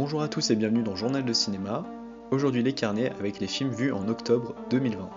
Bonjour à tous et bienvenue dans Journal de cinéma. Aujourd'hui les carnets avec les films vus en octobre 2020.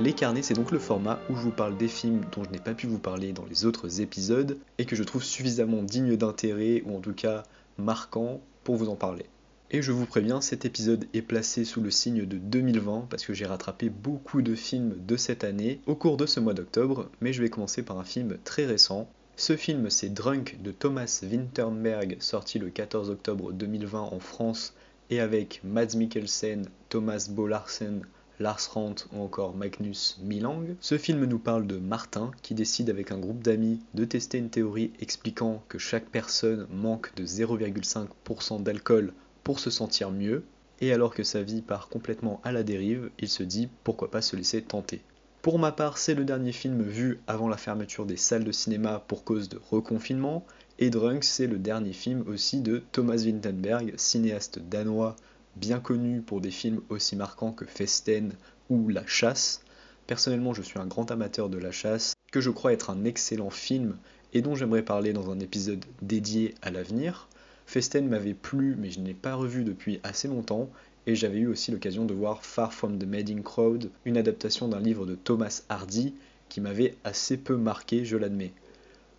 Les carnets, c'est donc le format où je vous parle des films dont je n'ai pas pu vous parler dans les autres épisodes et que je trouve suffisamment dignes d'intérêt ou en tout cas marquants pour vous en parler. Et je vous préviens, cet épisode est placé sous le signe de 2020 parce que j'ai rattrapé beaucoup de films de cette année au cours de ce mois d'octobre, mais je vais commencer par un film très récent. Ce film, c'est Drunk de Thomas Winterberg, sorti le 14 octobre 2020 en France et avec Mads Mikkelsen, Thomas Bo Larsen, Lars Rant ou encore Magnus Milang. Ce film nous parle de Martin qui décide avec un groupe d'amis de tester une théorie expliquant que chaque personne manque de 0,5% d'alcool pour se sentir mieux. Et alors que sa vie part complètement à la dérive, il se dit pourquoi pas se laisser tenter. Pour ma part, c'est le dernier film vu avant la fermeture des salles de cinéma pour cause de reconfinement. Et Drunk, c'est le dernier film aussi de Thomas Vinterberg, cinéaste danois bien connu pour des films aussi marquants que Festen ou La Chasse. Personnellement, je suis un grand amateur de La Chasse, que je crois être un excellent film et dont j'aimerais parler dans un épisode dédié à l'avenir. Festen m'avait plu, mais je n'ai pas revu depuis assez longtemps, et j'avais eu aussi l'occasion de voir Far From the Madding Crowd, une adaptation d'un livre de Thomas Hardy qui m'avait assez peu marqué, je l'admets.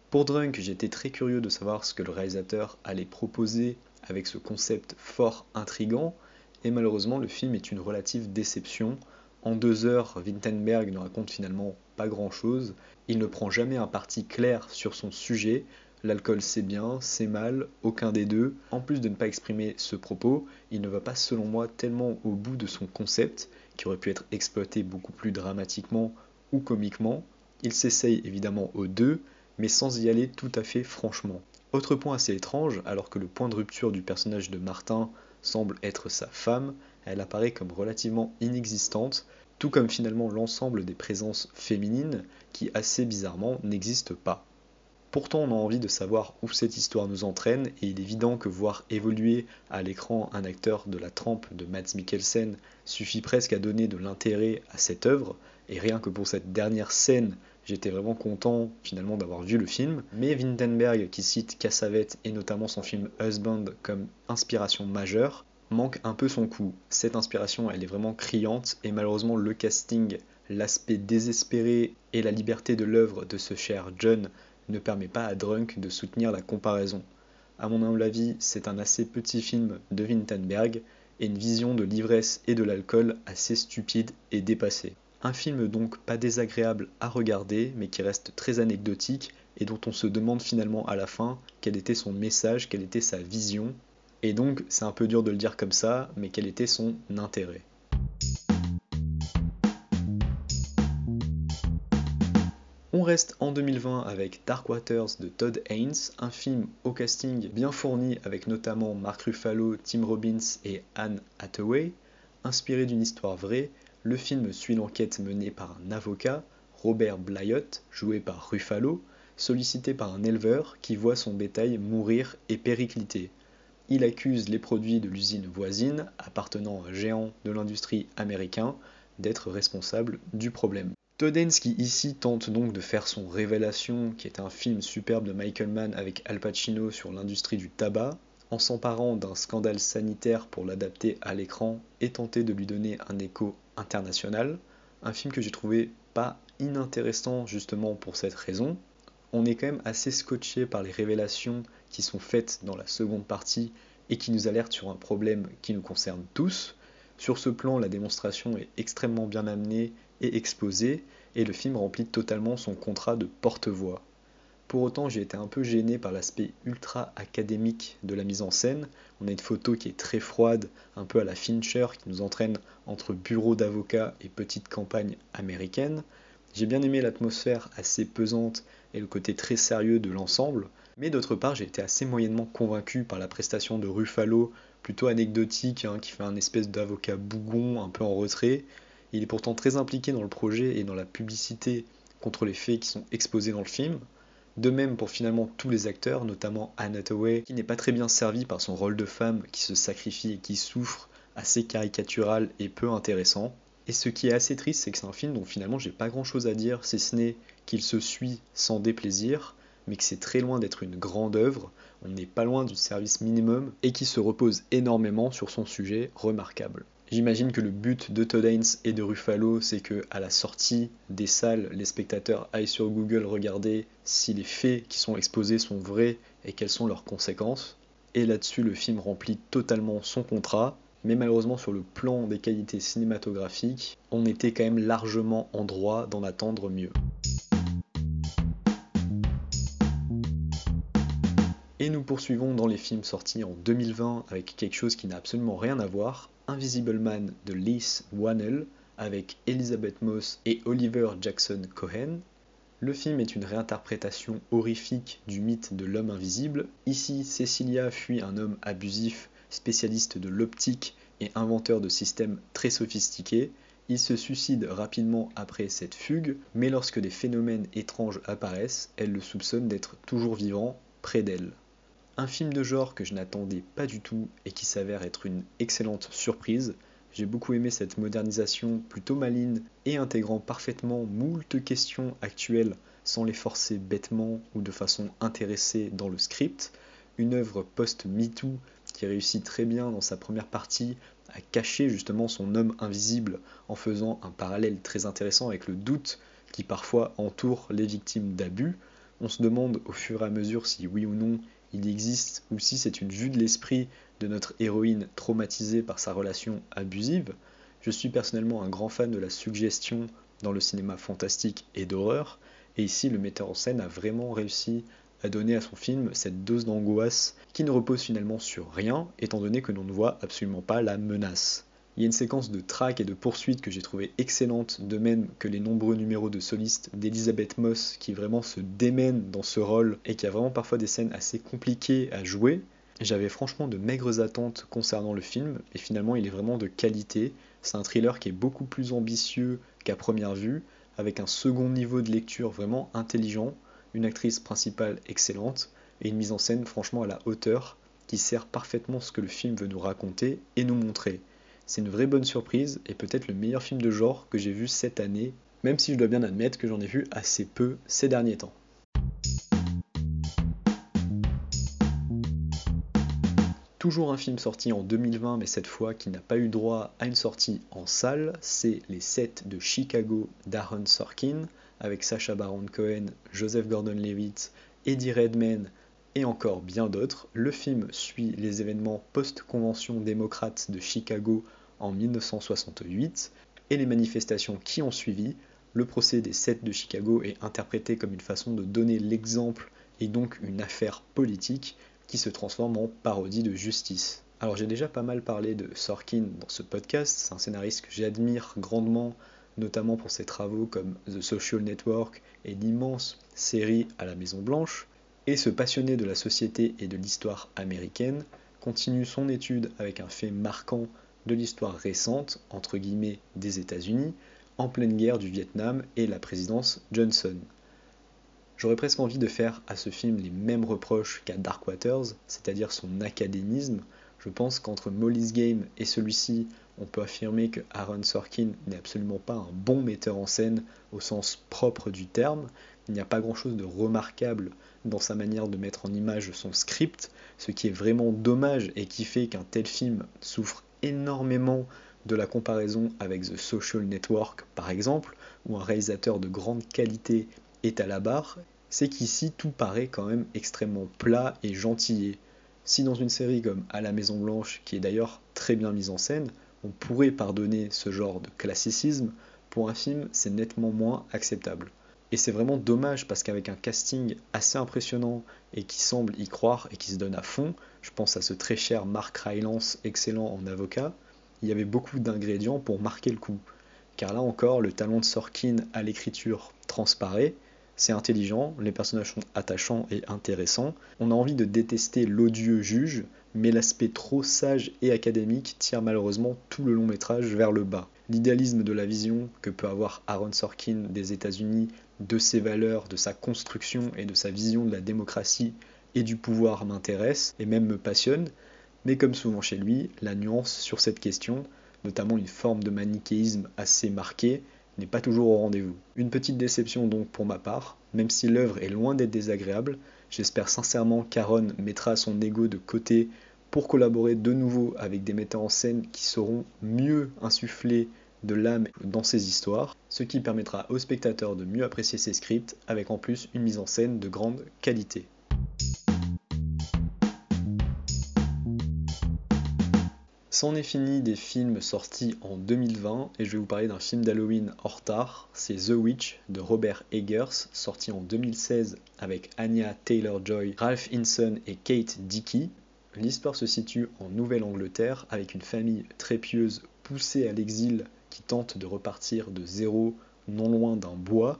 Pour Drunk, j'étais très curieux de savoir ce que le réalisateur allait proposer avec ce concept fort intrigant, et malheureusement le film est une relative déception. En deux heures, Wintenberg ne raconte finalement pas grand-chose, il ne prend jamais un parti clair sur son sujet, l'alcool c'est bien, c'est mal, aucun des deux. En plus de ne pas exprimer ce propos, il ne va pas selon moi tellement au bout de son concept, qui aurait pu être exploité beaucoup plus dramatiquement ou comiquement. Il s'essaye évidemment aux deux, mais sans y aller tout à fait franchement. Autre point assez étrange, alors que le point de rupture du personnage de Martin semble être sa femme, elle apparaît comme relativement inexistante, tout comme finalement l'ensemble des présences féminines qui assez bizarrement n'existent pas. Pourtant on a envie de savoir où cette histoire nous entraîne et il est évident que voir évoluer à l'écran un acteur de la trempe de Mads Mikkelsen suffit presque à donner de l'intérêt à cette œuvre et rien que pour cette dernière scène J'étais vraiment content finalement d'avoir vu le film. Mais Windenberg, qui cite Cassavet et notamment son film Husband comme inspiration majeure, manque un peu son coup. Cette inspiration, elle est vraiment criante et malheureusement le casting, l'aspect désespéré et la liberté de l'œuvre de ce cher John ne permet pas à Drunk de soutenir la comparaison. À mon humble avis, c'est un assez petit film de Windenberg et une vision de l'ivresse et de l'alcool assez stupide et dépassée. Un film donc pas désagréable à regarder, mais qui reste très anecdotique et dont on se demande finalement à la fin quel était son message, quelle était sa vision. Et donc c'est un peu dur de le dire comme ça, mais quel était son intérêt. On reste en 2020 avec Dark Waters de Todd Haynes, un film au casting bien fourni avec notamment Mark Ruffalo, Tim Robbins et Anne Hathaway, inspiré d'une histoire vraie le film suit l'enquête menée par un avocat, Robert Blyott, joué par Ruffalo, sollicité par un éleveur qui voit son bétail mourir et péricliter. Il accuse les produits de l'usine voisine, appartenant à un géant de l'industrie américain, d'être responsable du problème. Todensky ici tente donc de faire son Révélation, qui est un film superbe de Michael Mann avec Al Pacino sur l'industrie du tabac, en s'emparant d'un scandale sanitaire pour l'adapter à l'écran et tenter de lui donner un écho international. Un film que j'ai trouvé pas inintéressant justement pour cette raison. On est quand même assez scotché par les révélations qui sont faites dans la seconde partie et qui nous alertent sur un problème qui nous concerne tous. Sur ce plan, la démonstration est extrêmement bien amenée et exposée, et le film remplit totalement son contrat de porte-voix. Pour autant, j'ai été un peu gêné par l'aspect ultra académique de la mise en scène. On a une photo qui est très froide, un peu à la Fincher, qui nous entraîne entre bureau d'avocat et petite campagne américaine. J'ai bien aimé l'atmosphère assez pesante et le côté très sérieux de l'ensemble, mais d'autre part, j'ai été assez moyennement convaincu par la prestation de Ruffalo, plutôt anecdotique, hein, qui fait un espèce d'avocat bougon, un peu en retrait. Il est pourtant très impliqué dans le projet et dans la publicité contre les faits qui sont exposés dans le film. De même pour finalement tous les acteurs, notamment Anne Hathaway, qui n'est pas très bien servie par son rôle de femme qui se sacrifie et qui souffre, assez caricatural et peu intéressant. Et ce qui est assez triste, c'est que c'est un film dont finalement j'ai pas grand chose à dire, si ce n'est qu'il se suit sans déplaisir, mais que c'est très loin d'être une grande œuvre, on n'est pas loin du service minimum, et qui se repose énormément sur son sujet remarquable. J'imagine que le but de Todd Haynes et de Ruffalo, c'est que à la sortie des salles, les spectateurs aillent sur Google regarder si les faits qui sont exposés sont vrais et quelles sont leurs conséquences. Et là-dessus, le film remplit totalement son contrat, mais malheureusement sur le plan des qualités cinématographiques, on était quand même largement en droit d'en attendre mieux. Et nous poursuivons dans les films sortis en 2020 avec quelque chose qui n'a absolument rien à voir, Invisible Man de Liz Wannell avec Elizabeth Moss et Oliver Jackson Cohen. Le film est une réinterprétation horrifique du mythe de l'homme invisible. Ici, Cecilia fuit un homme abusif spécialiste de l'optique et inventeur de systèmes très sophistiqués, il se suicide rapidement après cette fugue, mais lorsque des phénomènes étranges apparaissent, elle le soupçonne d'être toujours vivant près d'elle. Un film de genre que je n'attendais pas du tout et qui s'avère être une excellente surprise. J'ai beaucoup aimé cette modernisation plutôt maligne et intégrant parfaitement moult questions actuelles sans les forcer bêtement ou de façon intéressée dans le script. Une œuvre post-MeToo qui réussit très bien dans sa première partie à cacher justement son homme invisible en faisant un parallèle très intéressant avec le doute qui parfois entoure les victimes d'abus. On se demande au fur et à mesure si oui ou non il existe ou si c'est une vue de l'esprit de notre héroïne traumatisée par sa relation abusive. Je suis personnellement un grand fan de la suggestion dans le cinéma fantastique et d'horreur, et ici le metteur en scène a vraiment réussi a donné à son film cette dose d'angoisse qui ne repose finalement sur rien, étant donné que l'on ne voit absolument pas la menace. Il y a une séquence de track et de poursuite que j'ai trouvé excellente, de même que les nombreux numéros de soliste d'Elizabeth Moss qui vraiment se démène dans ce rôle et qui a vraiment parfois des scènes assez compliquées à jouer. J'avais franchement de maigres attentes concernant le film et finalement il est vraiment de qualité. C'est un thriller qui est beaucoup plus ambitieux qu'à première vue, avec un second niveau de lecture vraiment intelligent une actrice principale excellente et une mise en scène franchement à la hauteur qui sert parfaitement ce que le film veut nous raconter et nous montrer. C'est une vraie bonne surprise et peut-être le meilleur film de genre que j'ai vu cette année, même si je dois bien admettre que j'en ai vu assez peu ces derniers temps. Toujours un film sorti en 2020, mais cette fois qui n'a pas eu droit à une sortie en salle, c'est Les 7 de Chicago d'Aaron Sorkin, avec Sacha Baron Cohen, Joseph Gordon-Levitt, Eddie Redmayne et encore bien d'autres, le film suit les événements post-convention démocrate de Chicago en 1968 et les manifestations qui ont suivi. Le procès des sept de Chicago est interprété comme une façon de donner l'exemple et donc une affaire politique qui se transforme en parodie de justice. Alors j'ai déjà pas mal parlé de Sorkin dans ce podcast, c'est un scénariste que j'admire grandement notamment pour ses travaux comme The Social Network et l'immense série à la Maison Blanche, et ce passionné de la société et de l'histoire américaine continue son étude avec un fait marquant de l'histoire récente, entre guillemets, des États-Unis, en pleine guerre du Vietnam et la présidence Johnson. J'aurais presque envie de faire à ce film les mêmes reproches qu'à Dark Waters, c'est-à-dire son académisme. Je pense qu'entre Molly's Game et celui-ci, on peut affirmer que Aaron Sorkin n'est absolument pas un bon metteur en scène au sens propre du terme. Il n'y a pas grand-chose de remarquable dans sa manière de mettre en image son script, ce qui est vraiment dommage et qui fait qu'un tel film souffre énormément de la comparaison avec The Social Network par exemple, où un réalisateur de grande qualité est à la barre, c'est qu'ici tout paraît quand même extrêmement plat et gentillé. Si dans une série comme À la Maison Blanche, qui est d'ailleurs très bien mise en scène, on pourrait pardonner ce genre de classicisme, pour un film, c'est nettement moins acceptable. Et c'est vraiment dommage parce qu'avec un casting assez impressionnant et qui semble y croire et qui se donne à fond, je pense à ce très cher Mark Rylance, excellent en avocat, il y avait beaucoup d'ingrédients pour marquer le coup. Car là encore, le talent de Sorkin à l'écriture transparaît, c'est intelligent, les personnages sont attachants et intéressants, on a envie de détester l'odieux juge, mais l'aspect trop sage et académique tire malheureusement tout le long métrage vers le bas. l'idéalisme de la vision que peut avoir Aaron Sorkin des États-Unis, de ses valeurs, de sa construction et de sa vision de la démocratie et du pouvoir m'intéresse et même me passionne, mais comme souvent chez lui, la nuance sur cette question, notamment une forme de manichéisme assez marquée, n'est pas toujours au rendez-vous. Une petite déception donc pour ma part, même si l'œuvre est loin d'être désagréable, j'espère sincèrement qu'Aaron mettra son ego de côté pour collaborer de nouveau avec des metteurs en scène qui sauront mieux insuffler de l'âme dans ses histoires, ce qui permettra aux spectateurs de mieux apprécier ses scripts avec en plus une mise en scène de grande qualité. C'en est fini des films sortis en 2020 et je vais vous parler d'un film d'Halloween en retard, c'est The Witch de Robert Eggers, sorti en 2016 avec Anya Taylor-Joy, Ralph Hinson et Kate Dickey. L'histoire se situe en Nouvelle-Angleterre avec une famille très pieuse poussée à l'exil qui tente de repartir de zéro non loin d'un bois.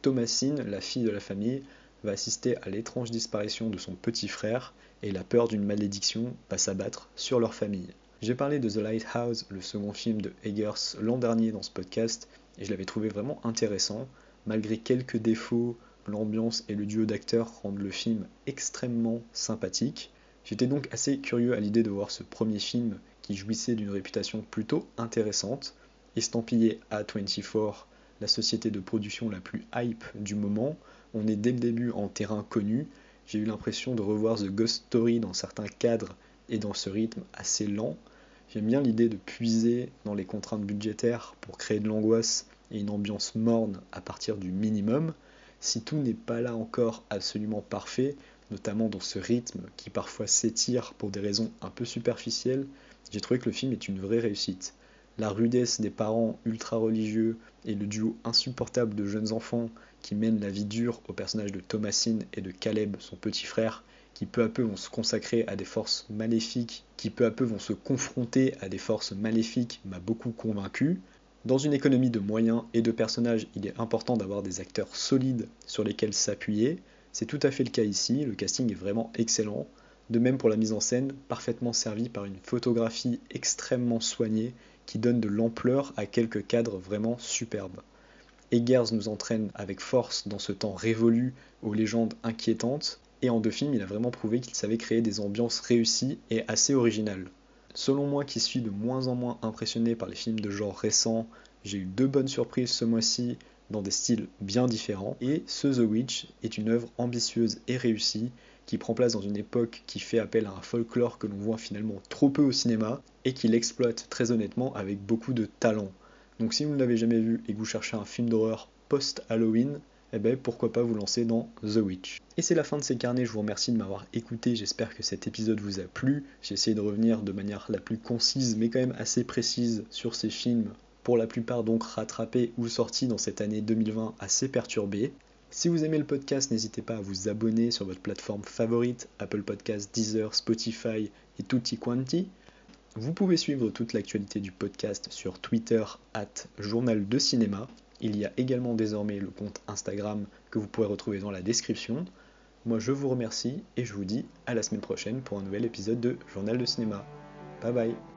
Thomasine, la fille de la famille, va assister à l'étrange disparition de son petit frère et la peur d'une malédiction va s'abattre sur leur famille. J'ai parlé de The Lighthouse, le second film de Eggers l'an dernier dans ce podcast, et je l'avais trouvé vraiment intéressant. Malgré quelques défauts, l'ambiance et le duo d'acteurs rendent le film extrêmement sympathique. J'étais donc assez curieux à l'idée de voir ce premier film qui jouissait d'une réputation plutôt intéressante, estampillé A24, la société de production la plus hype du moment. On est dès le début en terrain connu. J'ai eu l'impression de revoir The Ghost Story dans certains cadres et dans ce rythme assez lent. J'aime bien l'idée de puiser dans les contraintes budgétaires pour créer de l'angoisse et une ambiance morne à partir du minimum. Si tout n'est pas là encore absolument parfait, notamment dans ce rythme qui parfois s'étire pour des raisons un peu superficielles, j'ai trouvé que le film est une vraie réussite. La rudesse des parents ultra religieux et le duo insupportable de jeunes enfants qui mènent la vie dure aux personnages de Thomasine et de Caleb, son petit frère, qui peu à peu vont se consacrer à des forces maléfiques, qui peu à peu vont se confronter à des forces maléfiques, m'a beaucoup convaincu. Dans une économie de moyens et de personnages, il est important d'avoir des acteurs solides sur lesquels s'appuyer. C'est tout à fait le cas ici, le casting est vraiment excellent. De même pour la mise en scène, parfaitement servie par une photographie extrêmement soignée qui donne de l'ampleur à quelques cadres vraiment superbes. Eggers nous entraîne avec force dans ce temps révolu aux légendes inquiétantes, et en deux films, il a vraiment prouvé qu'il savait créer des ambiances réussies et assez originales. Selon moi qui suis de moins en moins impressionné par les films de genre récents, j'ai eu deux bonnes surprises ce mois-ci dans des styles bien différents, et ce The Witch est une œuvre ambitieuse et réussie qui prend place dans une époque qui fait appel à un folklore que l'on voit finalement trop peu au cinéma et qui l'exploite très honnêtement avec beaucoup de talent. Donc si vous ne l'avez jamais vu et que vous cherchez un film d'horreur post-Halloween, eh ben pourquoi pas vous lancer dans The Witch. Et c'est la fin de ces carnets, je vous remercie de m'avoir écouté, j'espère que cet épisode vous a plu. J'ai essayé de revenir de manière la plus concise mais quand même assez précise sur ces films, pour la plupart donc rattrapés ou sortis dans cette année 2020 assez perturbée. Si vous aimez le podcast, n'hésitez pas à vous abonner sur votre plateforme favorite, Apple Podcasts, Deezer, Spotify et tutti quanti. Vous pouvez suivre toute l'actualité du podcast sur Twitter, at Journal de Cinéma. Il y a également désormais le compte Instagram que vous pourrez retrouver dans la description. Moi je vous remercie et je vous dis à la semaine prochaine pour un nouvel épisode de Journal de cinéma. Bye bye